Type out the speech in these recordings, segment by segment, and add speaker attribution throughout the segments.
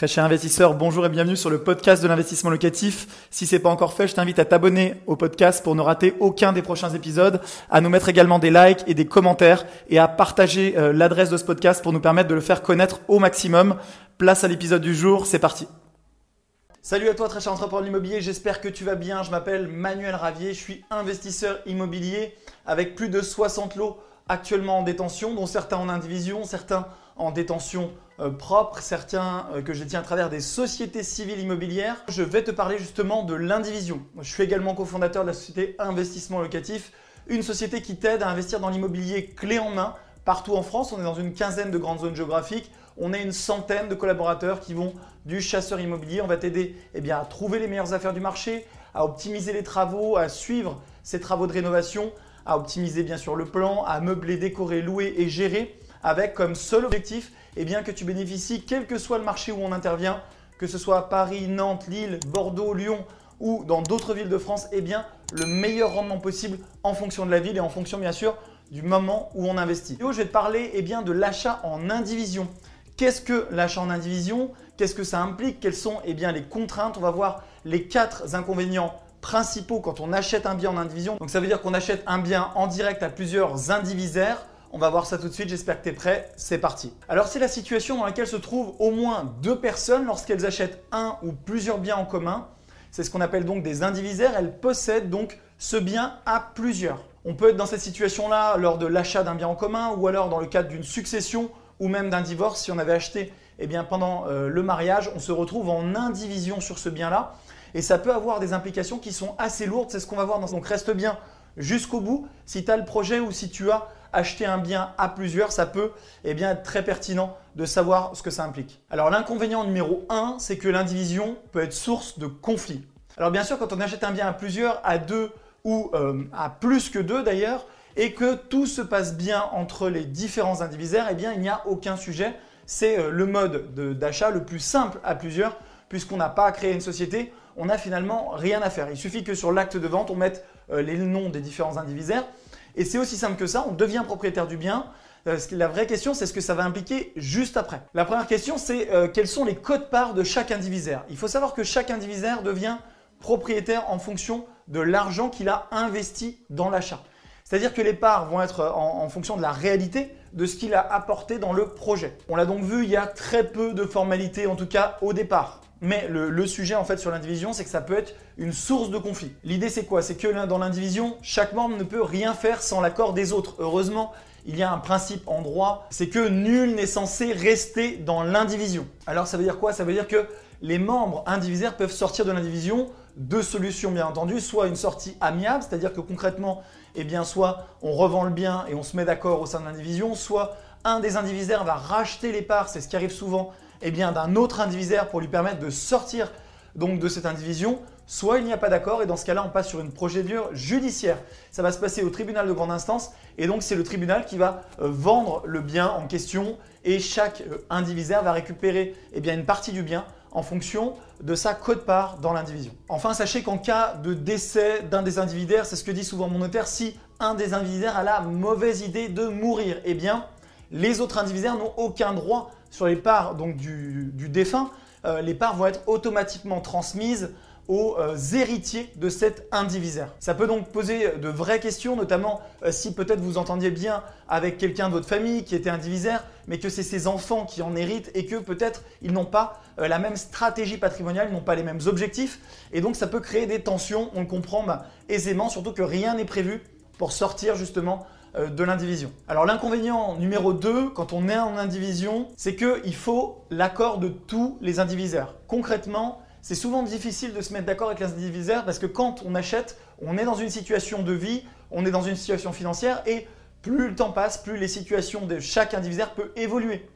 Speaker 1: Très cher investisseur, bonjour et bienvenue sur le podcast de l'investissement locatif. Si c'est pas encore fait, je t'invite à t'abonner au podcast pour ne rater aucun des prochains épisodes, à nous mettre également des likes et des commentaires et à partager euh, l'adresse de ce podcast pour nous permettre de le faire connaître au maximum. Place à l'épisode du jour, c'est parti. Salut à toi très cher entrepreneur de l'immobilier, j'espère que tu vas bien. Je m'appelle Manuel Ravier, je suis investisseur immobilier avec plus de 60 lots actuellement en détention, dont certains en indivision, certains en détention euh, propre, certains euh, que je tiens à travers des sociétés civiles immobilières. Je vais te parler justement de l'indivision. Je suis également cofondateur de la société Investissement Locatif, une société qui t'aide à investir dans l'immobilier clé en main partout en France. On est dans une quinzaine de grandes zones géographiques. On est une centaine de collaborateurs qui vont du chasseur immobilier. On va t'aider eh à trouver les meilleures affaires du marché, à optimiser les travaux, à suivre ces travaux de rénovation, à optimiser bien sûr le plan, à meubler, décorer, louer et gérer avec comme seul objectif eh bien, que tu bénéficies, quel que soit le marché où on intervient, que ce soit Paris, Nantes, Lille, Bordeaux, Lyon ou dans d'autres villes de France, eh le meilleur rendement possible en fonction de la ville et en fonction bien sûr du moment où on investit. Et je vais te parler eh de l'achat en indivision. Qu'est-ce que l'achat en indivision? Qu'est-ce que ça implique? Quelles sont les contraintes? On va voir les quatre inconvénients principaux quand on achète un bien en indivision. Donc ça veut dire qu'on achète un bien en direct à plusieurs indivisaires. On va voir ça tout de suite, j'espère que tu es prêt, c'est parti. Alors c'est la situation dans laquelle se trouvent au moins deux personnes lorsqu'elles achètent un ou plusieurs biens en commun. C'est ce qu'on appelle donc des indivisaires, elles possèdent donc ce bien à plusieurs. On peut être dans cette situation-là lors de l'achat d'un bien en commun ou alors dans le cadre d'une succession ou même d'un divorce. Si on avait acheté eh bien, pendant euh, le mariage, on se retrouve en indivision sur ce bien-là et ça peut avoir des implications qui sont assez lourdes. C'est ce qu'on va voir dans Donc reste bien jusqu'au bout. Si tu as le projet ou si tu as acheté un bien à plusieurs, ça peut eh être très pertinent de savoir ce que ça implique. Alors l'inconvénient numéro 1, c'est que l'indivision peut être source de conflits. Alors bien sûr, quand on achète un bien à plusieurs, à deux ou euh, à plus que deux d'ailleurs, et que tout se passe bien entre les différents indivisaires, eh bien il n'y a aucun sujet. C'est euh, le mode d'achat le plus simple à plusieurs, puisqu'on n'a pas à créer une société, on n'a finalement rien à faire. Il suffit que sur l'acte de vente, on mette euh, les noms des différents indivisaires. Et c'est aussi simple que ça, on devient propriétaire du bien. Euh, la vraie question, c'est ce que ça va impliquer juste après. La première question, c'est euh, quels sont les codes-parts de chaque indivisaire? Il faut savoir que chaque indivisaire devient propriétaire en fonction de l'argent qu'il a investi dans l'achat. C'est-à-dire que les parts vont être en, fonction de la réalité de ce qu'il a apporté dans le projet. On l'a donc vu, il y a très peu de formalités, en tout cas au départ. Mais le, sujet en fait sur l'indivision, c'est que ça peut être une source de conflit. L'idée c'est quoi? C'est que dans l'indivision, chaque membre ne peut rien faire sans l'accord des autres. Heureusement, il y a un principe en droit, c'est que nul n'est censé rester dans l'indivision. Alors ça veut dire quoi? Ça veut dire que les membres indivisaires peuvent sortir de l'indivision. Deux solutions bien entendu, soit une sortie amiable, c'est-à-dire que concrètement, eh soit on revend le bien et on se met d'accord au sein de l'indivision, soit un des indivisaires va racheter les parts, c'est ce qui arrive souvent eh bien, d'un autre indivisaire pour lui permettre de sortir donc de cette indivision, soit il n'y a pas d'accord et dans ce cas-là, on passe sur une procédure judiciaire. Ça va se passer au tribunal de grande instance et donc c'est le tribunal qui va euh, vendre le bien en question et chaque euh, indivisaire va récupérer eh une partie du bien en fonction de sa cote-part dans l'indivision. Enfin, sachez qu'en cas de décès d'un des indivisaires, c'est ce que dit souvent mon notaire, si un des indivisaires a la mauvaise idée de mourir, eh bien, les autres indivisaires n'ont aucun droit sur les parts donc, du, défunt. Euh, les parts vont être automatiquement transmises aux euh, héritiers de cet indivisaire. Ça peut donc poser de vraies questions, notamment euh, si peut-être vous entendiez bien avec quelqu'un de votre famille qui était indivisaire, mais que c'est ses enfants qui en héritent et que peut-être ils n'ont pas la même stratégie patrimoniale, ils n'ont pas les mêmes objectifs, et donc ça peut créer des tensions, on le comprend bah, aisément, surtout que rien n'est prévu pour sortir justement de l'indivision. Alors l'inconvénient numéro 2 quand on est en indivision, c'est qu'il faut l'accord de tous les indivisaires. Concrètement, c'est souvent difficile de se mettre d'accord avec les indivisaires parce que quand on achète, on est dans une situation de vie, on est dans une situation financière et plus le temps passe, plus les situations de chaque indivisaire peut évoluer.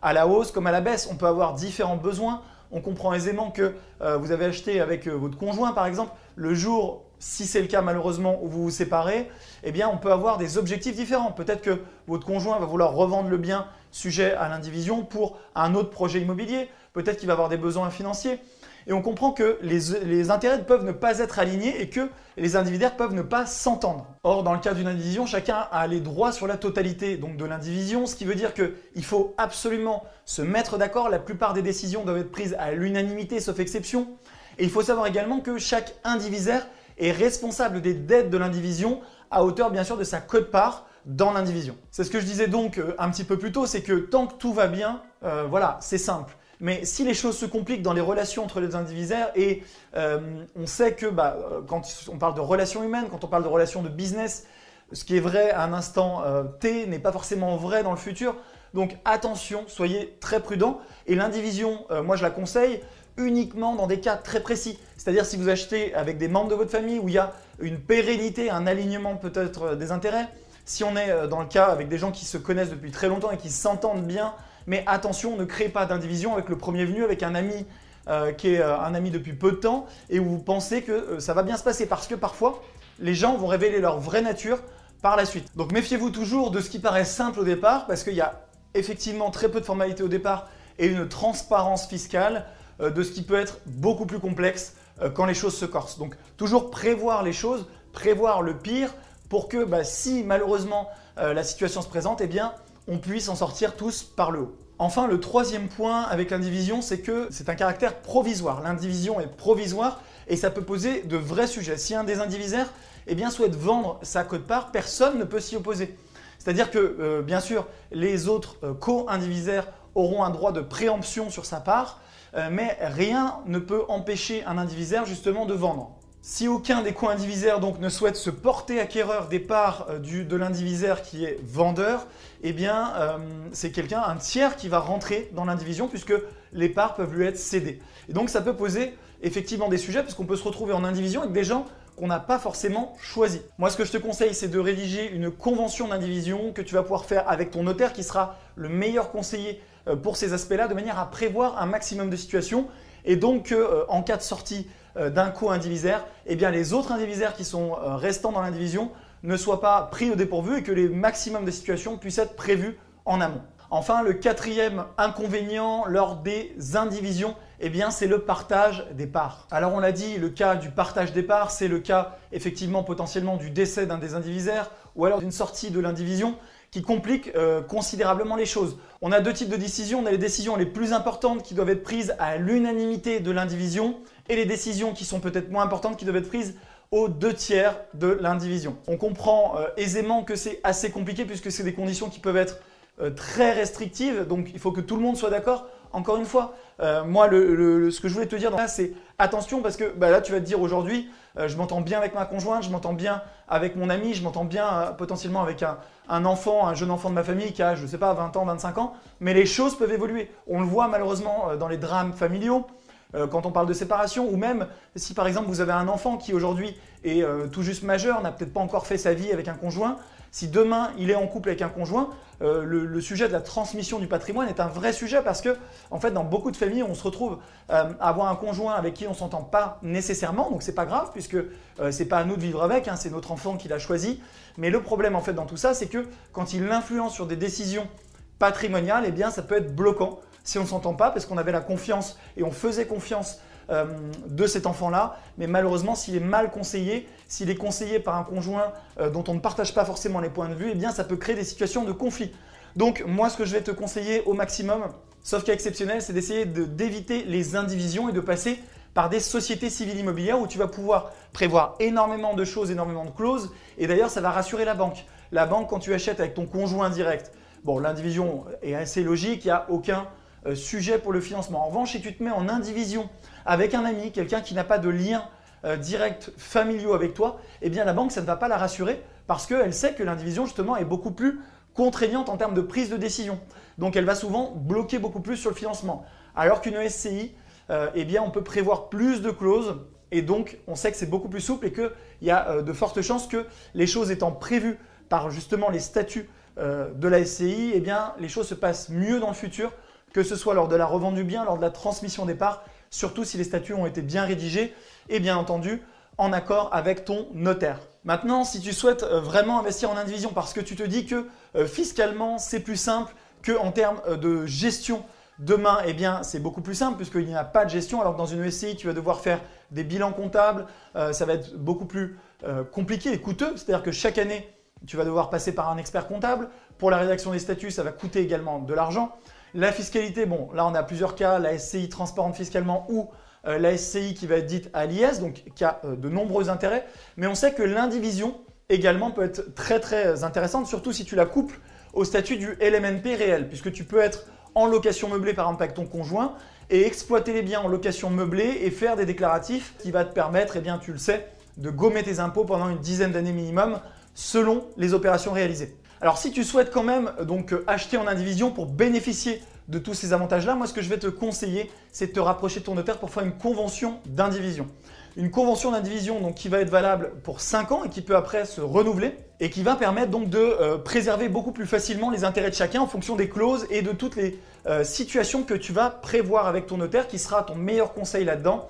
Speaker 1: À la hausse comme à la baisse, on peut avoir différents besoins. On comprend aisément que euh, vous avez acheté avec euh, votre conjoint par exemple, le jour si c'est le cas malheureusement où vous vous séparez, eh bien on peut avoir des objectifs différents. Peut-être que votre conjoint va vouloir revendre le bien sujet à l'indivision pour un autre projet immobilier. peut-être qu'il va avoir des besoins financiers. Et on comprend que les, intérêts peuvent ne pas être alignés et que les indivisaires peuvent ne pas s'entendre. Or, dans le cas d'une indivision, chacun a les droits sur la totalité donc de l'indivision, ce qui veut dire qu'il faut absolument se mettre d'accord. La plupart des décisions doivent être prises à l'unanimité, sauf exception. Et il faut savoir également que chaque indivisaire est responsable des dettes de l'indivision à hauteur bien sûr de sa quote-part dans l'indivision. C'est ce que je disais donc euh, un petit peu plus tôt, c'est que tant que tout va bien, euh, voilà, c'est simple. Mais si les choses se compliquent dans les relations entre les indivisaires, et euh, on sait que bah, quand on parle de relations humaines, quand on parle de relations de business, ce qui est vrai à un instant T n'est pas forcément vrai dans le futur. Donc attention, soyez très prudents. Et l'indivision, moi je la conseille uniquement dans des cas très précis. C'est-à-dire si vous achetez avec des membres de votre famille où il y a une pérennité, un alignement peut-être euh, des intérêts. Si on est euh, dans le cas avec des gens qui se connaissent depuis très longtemps et qui s'entendent bien, mais attention, ne créez pas d'indivision avec le premier venu, avec un ami euh, qui est un ami depuis peu de temps et où vous pensez que ça va bien se passer parce que parfois les gens vont révéler leur vraie nature par la suite. Donc méfiez-vous toujours de ce qui paraît simple au départ parce qu'il y a effectivement très peu de formalités au départ et une transparence fiscale de ce qui peut être beaucoup plus complexe euh, quand les choses se corsent. Donc toujours prévoir les choses, prévoir le pire pour que bah, si malheureusement euh, la situation se présente, eh on puisse en sortir tous par le haut. Enfin, le troisième point avec l'indivision, c'est que c'est un caractère provisoire. L'indivision est provisoire et ça peut poser de vrais sujets. Si un des indivisaires eh bien, souhaite vendre sa cote-part, personne ne peut s'y opposer. C'est-à-dire que, euh, bien sûr, les autres co-indivisaires auront un droit de préemption sur sa part, euh, mais rien ne peut empêcher un indivisaire justement de vendre. Si aucun des co-indivisaires ne souhaite se porter acquéreur des parts euh, de l'indivisaire qui est vendeur, eh bien euh, c'est quelqu'un, un tiers qui va rentrer dans l'indivision puisque les parts peuvent lui être cédées. Et donc ça peut poser effectivement des sujets puisqu'on peut se retrouver en indivision avec des gens qu'on n'a pas forcément choisi. Moi, ce que je te conseille, c'est de rédiger une convention d'indivision que tu vas pouvoir faire avec ton notaire qui sera le meilleur conseiller euh, pour ces aspects-là, de manière à prévoir un maximum de situations et donc euh, en cas de sortie euh, d'un co-indivisaire, eh les autres indivisaires qui sont restants dans l'indivision ne soient pas pris au dépourvu et que les maximums de situations puissent être prévus en amont. Enfin, le quatrième inconvénient lors des indivisions, eh bien, c'est le partage des parts. Alors, on l'a dit, le cas du partage des parts, c'est le cas effectivement potentiellement du décès d'un des indivisaires ou alors d'une sortie de l'indivision qui complique euh, considérablement les choses. On a deux types de décisions. On a les décisions les plus importantes qui doivent être prises à l'unanimité de l'indivision et les décisions qui sont peut-être moins importantes qui doivent être prises aux deux tiers de l'indivision. On comprend euh, aisément que c'est assez compliqué puisque c'est des conditions qui peuvent être euh, très restrictive, donc il faut que tout le monde soit d'accord. Encore une fois, euh, moi, ce que je voulais te dire là, c'est attention parce que bah, là, tu vas te dire aujourd'hui, euh, je m'entends bien avec ma conjointe, je m'entends bien avec mon ami, je m'entends bien potentiellement avec un, un, enfant, un jeune enfant de ma famille qui a, je ne sais pas, 20 ans, 25 ans, mais les choses peuvent évoluer. On le voit malheureusement dans les drames familiaux quand on parle de séparation, ou même si par exemple vous avez un enfant qui aujourd'hui est tout juste majeur, n'a peut-être pas encore fait sa vie avec un conjoint, si demain il est en couple avec un conjoint, euh, le, sujet de la transmission du patrimoine est un vrai sujet parce que, en fait, dans beaucoup de familles, on se retrouve euh, à avoir un conjoint avec qui on ne s'entend pas nécessairement, donc c'est pas grave puisque euh, c'est pas à nous de vivre avec, hein, c'est notre enfant qui l'a choisi. Mais le problème en fait dans tout ça, c'est que quand il influence sur des décisions patrimoniales, eh bien ça peut être bloquant si on ne s'entend pas parce qu'on avait la confiance et on faisait confiance euh, de cet enfant-là. Mais malheureusement, s'il est mal conseillé, s'il est conseillé par un conjoint euh, dont on ne partage pas forcément les points de vue, eh bien ça peut créer des situations de conflit. Donc moi, ce que je vais te conseiller au maximum, sauf cas exceptionnel, c'est d'essayer d'éviter les indivisions et de passer par des sociétés civiles immobilières où tu vas pouvoir prévoir énormément de choses, énormément de clauses. Et d'ailleurs, ça va rassurer la banque. La banque, quand tu achètes avec ton conjoint direct, bon, l'indivision est assez logique, il n'y a aucun euh, sujet pour le financement. En revanche, si tu te mets en indivision avec un ami, quelqu'un qui n'a pas de lien euh, direct familiaux avec toi, eh la banque, ça ne va pas la rassurer parce qu'elle sait que l'indivision, justement, est beaucoup plus contraignante en termes de prise de décision. Donc elle va souvent bloquer beaucoup plus sur le financement. Alors qu'une SCI, euh, eh on peut prévoir plus de clauses et donc on sait que c'est beaucoup plus souple et qu'il y a de fortes chances que les choses étant prévues par justement les statuts de la SCI, eh bien les choses se passent mieux dans le futur que ce soit lors de la revente du bien, lors de la transmission des parts, surtout si les statuts ont été bien rédigés et bien entendu en accord avec ton notaire. Maintenant, si tu souhaites euh, vraiment investir en indivision parce que tu te dis que euh, fiscalement c'est plus simple qu'en termes euh, de gestion Demain, eh bien, c'est beaucoup plus simple puisqu'il n'y a pas de gestion. Alors que dans une SCI, tu vas devoir faire des bilans comptables. Ça va être beaucoup plus compliqué et coûteux. C'est-à-dire que chaque année, tu vas devoir passer par un expert comptable. Pour la rédaction des statuts, ça va coûter également de l'argent. La fiscalité, bon, là, on a plusieurs cas. La SCI transparente fiscalement ou euh, la SCI qui va être dite à l'IS, donc qui a de nombreux intérêts. Mais on sait que l'indivision également peut être très très intéressante, surtout si tu la couples au statut du LMNP réel, puisque tu peux être en location meublée par exemple avec ton conjoint et exploiter les biens en location meublée et faire des déclaratifs qui va te permettre, eh bien tu le sais, de gommer tes impôts pendant une dizaine d'années minimum selon les opérations réalisées. Alors si tu souhaites quand même donc acheter en indivision pour bénéficier de tous ces avantages-là, moi ce que je vais te conseiller, c'est de te rapprocher de ton notaire pour faire une convention d'indivision. Une convention d'indivision qui va être valable pour 5 ans et qui peut après se renouveler et qui va permettre donc de euh, préserver beaucoup plus facilement les intérêts de chacun en fonction des clauses et de toutes les euh, situations que tu vas prévoir avec ton notaire qui sera ton meilleur conseil là-dedans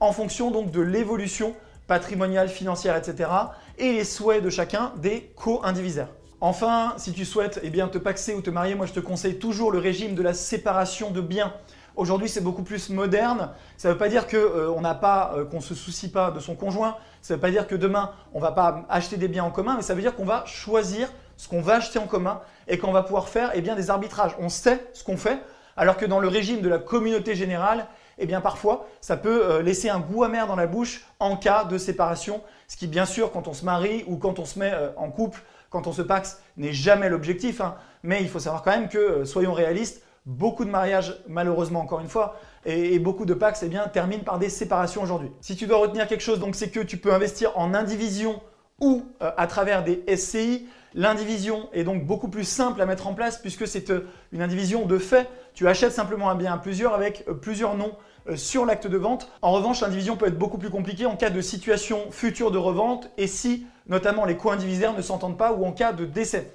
Speaker 1: en fonction donc de l'évolution patrimoniale, financière, etc. et les souhaits de chacun des co-indivisaires. Enfin, si tu souhaites eh bien, te paxer ou te marier, moi je te conseille toujours le régime de la séparation de biens. Aujourd'hui, c'est beaucoup plus moderne. Ça ne veut pas dire qu'on euh, n'a pas, euh, qu'on se soucie pas de son conjoint. Ça ne veut pas dire que demain on va pas acheter des biens en commun, mais ça veut dire qu'on va choisir ce qu'on va acheter en commun et qu'on va pouvoir faire eh bien, des arbitrages. On sait ce qu'on fait, alors que dans le régime de la communauté générale, eh bien parfois, ça peut euh, laisser un goût amer dans la bouche en cas de séparation, ce qui bien sûr, quand on se marie ou quand on se met en couple, quand on se paxe, n'est jamais l'objectif. Hein. Mais il faut savoir quand même que, euh, soyons réalistes, beaucoup de mariages, malheureusement encore une fois, et, beaucoup de pax eh bien, terminent par des séparations aujourd'hui. Si tu dois retenir quelque chose, donc c'est que tu peux investir en indivision ou euh, à travers des SCI. L'indivision est donc beaucoup plus simple à mettre en place puisque c'est euh, une indivision de fait. Tu achètes simplement un bien à plusieurs avec plusieurs noms sur l'acte de vente. En revanche, l'indivision peut être beaucoup plus compliquée en cas de situation future de revente et si notamment les co-indivisaires ne s'entendent pas ou en cas de décès.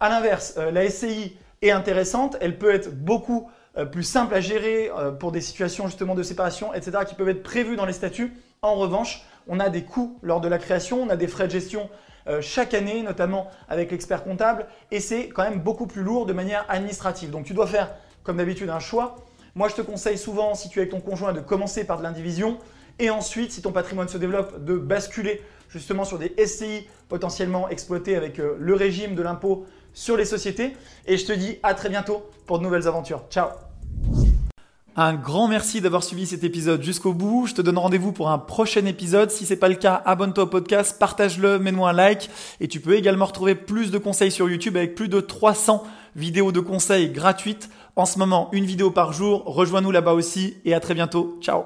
Speaker 1: A l'inverse, euh, la SCI est intéressante, elle peut être beaucoup euh, plus simple à gérer euh, pour des situations justement de séparation, etc., qui peuvent être prévues dans les statuts. En revanche, on a des coûts lors de la création, on a des frais de gestion chaque année, notamment avec l'expert comptable, et c'est quand même beaucoup plus lourd de manière administrative. Donc tu dois faire, comme d'habitude, un choix. Moi, je te conseille souvent, si tu es avec ton conjoint, de commencer par de l'indivision, et ensuite, si ton patrimoine se développe, de basculer justement sur des SCI potentiellement exploités avec euh, le régime de l'impôt sur les sociétés. Et je te dis à très bientôt pour de nouvelles aventures. Ciao un grand merci d'avoir suivi cet épisode jusqu'au bout. Je te donne rendez-vous pour un prochain épisode. Si c'est pas le cas, abonne-toi au podcast, partage-le, mets-moi un like. Et tu peux également retrouver plus de conseils sur YouTube avec plus de 300 vidéos de conseils gratuites. En ce moment, une vidéo par jour. Rejoins-nous là-bas aussi et à très bientôt. Ciao